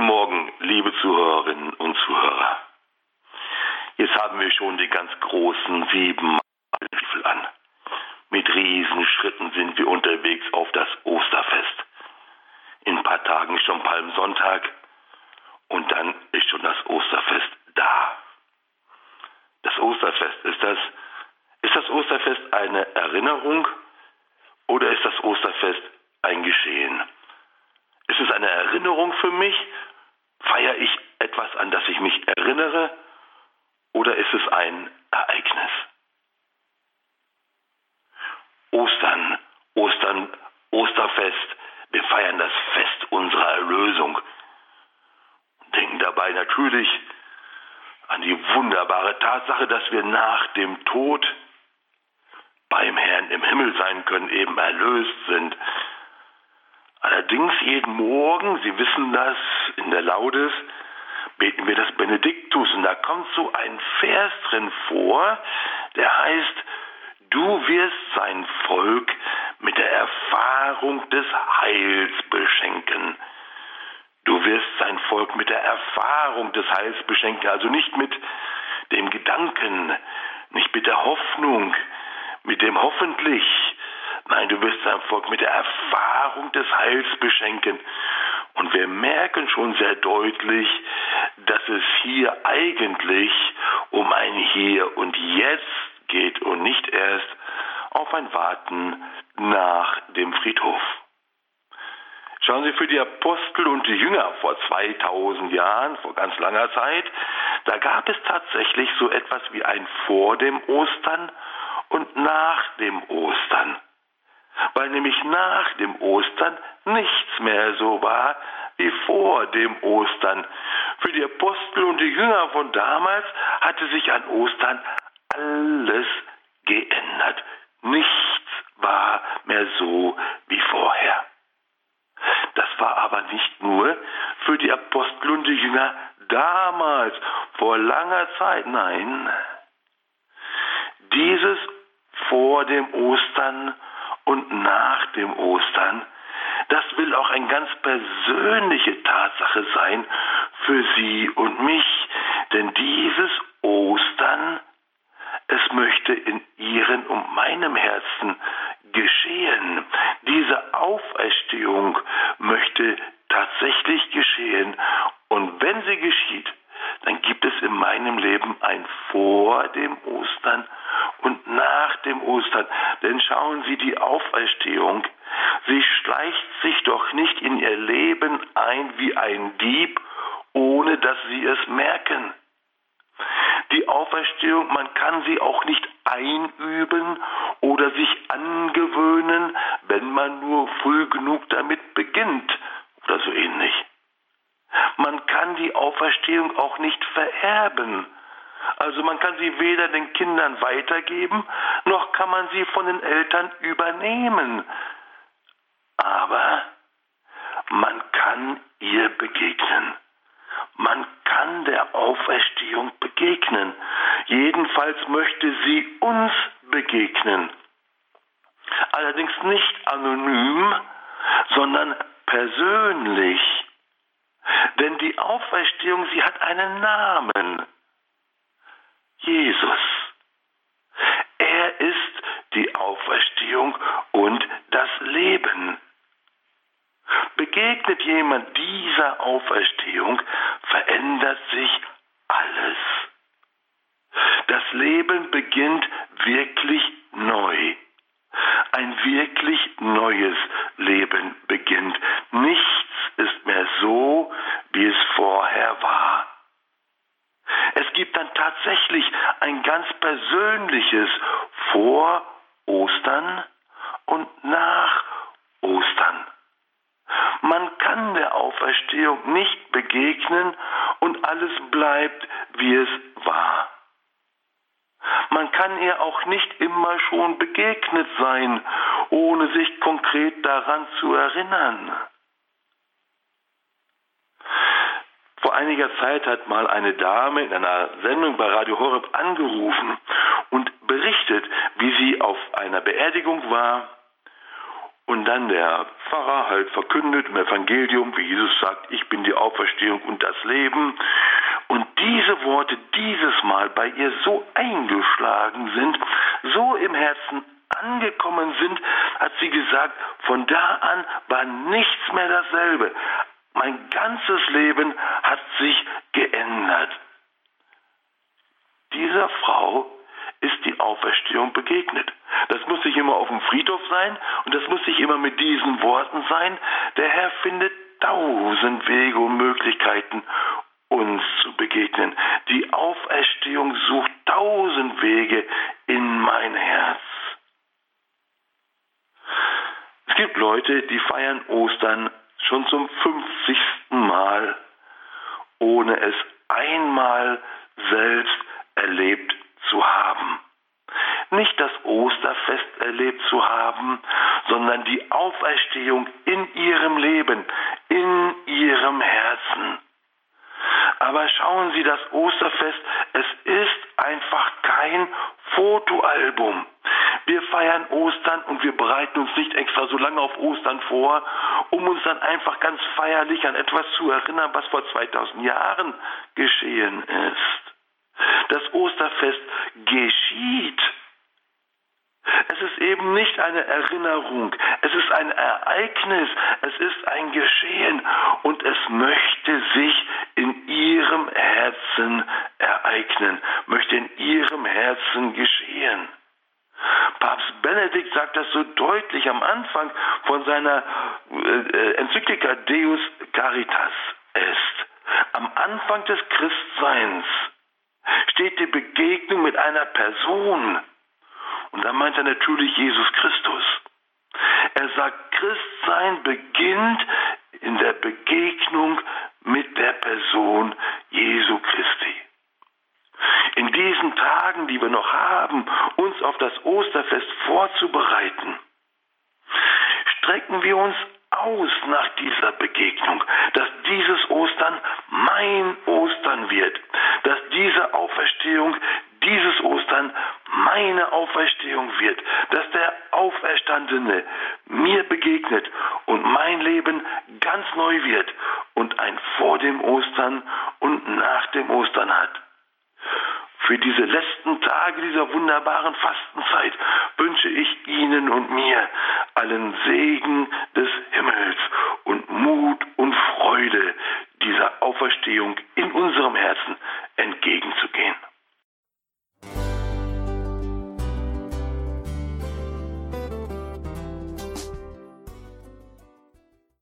Guten Morgen, liebe Zuhörerinnen und Zuhörer. Jetzt haben wir schon die ganz großen sieben Stiefel an. Mit Riesenschritten sind wir unterwegs auf das Osterfest. In ein paar Tagen ist schon Palmsonntag und dann ist schon das Osterfest da. Das Osterfest, ist das, ist das Osterfest eine Erinnerung oder ist das Osterfest ein Geschehen? Ist es eine Erinnerung für mich? Feiere ich etwas, an das ich mich erinnere? Oder ist es ein Ereignis? Ostern, Ostern, Osterfest. Wir feiern das Fest unserer Erlösung. Denken dabei natürlich an die wunderbare Tatsache, dass wir nach dem Tod beim Herrn im Himmel sein können, eben erlöst sind. Allerdings jeden Morgen, Sie wissen das, in der Laudes beten wir das Benediktus und da kommt so ein Vers drin vor, der heißt, du wirst sein Volk mit der Erfahrung des Heils beschenken. Du wirst sein Volk mit der Erfahrung des Heils beschenken, also nicht mit dem Gedanken, nicht mit der Hoffnung, mit dem hoffentlich, Nein, du wirst dein Volk mit der Erfahrung des Heils beschenken. Und wir merken schon sehr deutlich, dass es hier eigentlich um ein Hier und Jetzt geht und nicht erst auf ein Warten nach dem Friedhof. Schauen Sie, für die Apostel und die Jünger vor 2000 Jahren, vor ganz langer Zeit, da gab es tatsächlich so etwas wie ein vor dem Ostern und nach dem Ostern weil nämlich nach dem Ostern nichts mehr so war wie vor dem Ostern. Für die Apostel und die Jünger von damals hatte sich an Ostern alles geändert. Nichts war mehr so wie vorher. Das war aber nicht nur für die Apostel und die Jünger damals, vor langer Zeit, nein. Dieses vor dem Ostern und nach dem Ostern, das will auch eine ganz persönliche Tatsache sein für Sie und mich, denn dieses Ostern, es möchte in Ihren und meinem Herzen geschehen. Diese Auferstehung möchte tatsächlich geschehen. Und wenn sie geschieht, dann gibt es in meinem Leben ein vor dem Ostern nach dem Ostern. Denn schauen Sie, die Auferstehung, sie schleicht sich doch nicht in ihr Leben ein wie ein Dieb, ohne dass Sie es merken. Die Auferstehung, man kann sie auch nicht einüben oder sich angewöhnen, wenn man nur früh genug damit beginnt oder so ähnlich. Man kann die Auferstehung auch nicht vererben. Also man kann sie weder den Kindern weitergeben, noch kann man sie von den Eltern übernehmen. Aber man kann ihr begegnen. Man kann der Auferstehung begegnen. Jedenfalls möchte sie uns begegnen. Allerdings nicht anonym, sondern persönlich. Denn die Auferstehung, sie hat einen Namen. Jesus. Er ist die Auferstehung und das Leben. Begegnet jemand dieser Auferstehung, verändert sich alles. Das Leben beginnt wirklich neu. Ein wirklich neues Leben beginnt. Nichts ist mehr so, wie es vorher war. Es gibt dann tatsächlich ein ganz persönliches vor Ostern und nach Ostern. Man kann der Auferstehung nicht begegnen und alles bleibt, wie es war. Man kann ihr auch nicht immer schon begegnet sein, ohne sich konkret daran zu erinnern. Vor einiger Zeit hat mal eine Dame in einer Sendung bei Radio Horeb angerufen berichtet, wie sie auf einer Beerdigung war und dann der Pfarrer halt verkündet im Evangelium, wie Jesus sagt, ich bin die Auferstehung und das Leben. Und diese Worte dieses Mal bei ihr so eingeschlagen sind, so im Herzen angekommen sind, hat sie gesagt, von da an war nichts mehr dasselbe. Mein ganzes Leben hat sich geändert. Dieser Frau ist die Auferstehung begegnet. Das muss nicht immer auf dem Friedhof sein und das muss nicht immer mit diesen Worten sein. Der Herr findet tausend Wege und Möglichkeiten, uns zu begegnen. Die Auferstehung sucht tausend Wege in mein Herz. Es gibt Leute, die feiern Ostern schon zum 50. Mal, ohne es einmal selbst erlebt zu haben. Nicht das Osterfest erlebt zu haben, sondern die Auferstehung in ihrem Leben, in ihrem Herzen. Aber schauen Sie, das Osterfest, es ist einfach kein Fotoalbum. Wir feiern Ostern und wir bereiten uns nicht extra so lange auf Ostern vor, um uns dann einfach ganz feierlich an etwas zu erinnern, was vor 2000 Jahren geschehen ist. Das Osterfest geschieht. Es ist eben nicht eine Erinnerung, es ist ein Ereignis, es ist ein Geschehen und es möchte sich in ihrem Herzen ereignen, möchte in ihrem Herzen geschehen. Papst Benedikt sagt das so deutlich am Anfang von seiner äh, Enzyklika Deus Caritas est. Am Anfang des Christseins die Begegnung mit einer Person. Und da meint er natürlich Jesus Christus. Er sagt, Christsein beginnt in der Begegnung mit der Person Jesu Christi. In diesen Tagen, die wir noch haben, uns auf das Osterfest vorzubereiten, strecken wir uns aus nach dieser Begegnung, dass dieses Ostern mein Ostern wird, dass diese Auferstehung dieses Ostern meine Auferstehung wird, dass der Auferstandene mir begegnet und mein Leben ganz neu wird und ein vor dem Ostern und nach dem Ostern hat. Für diese letzten Tage dieser wunderbaren Fastenzeit wünsche ich Ihnen und mir allen Segen des Himmels und Mut und Freude dieser Auferstehung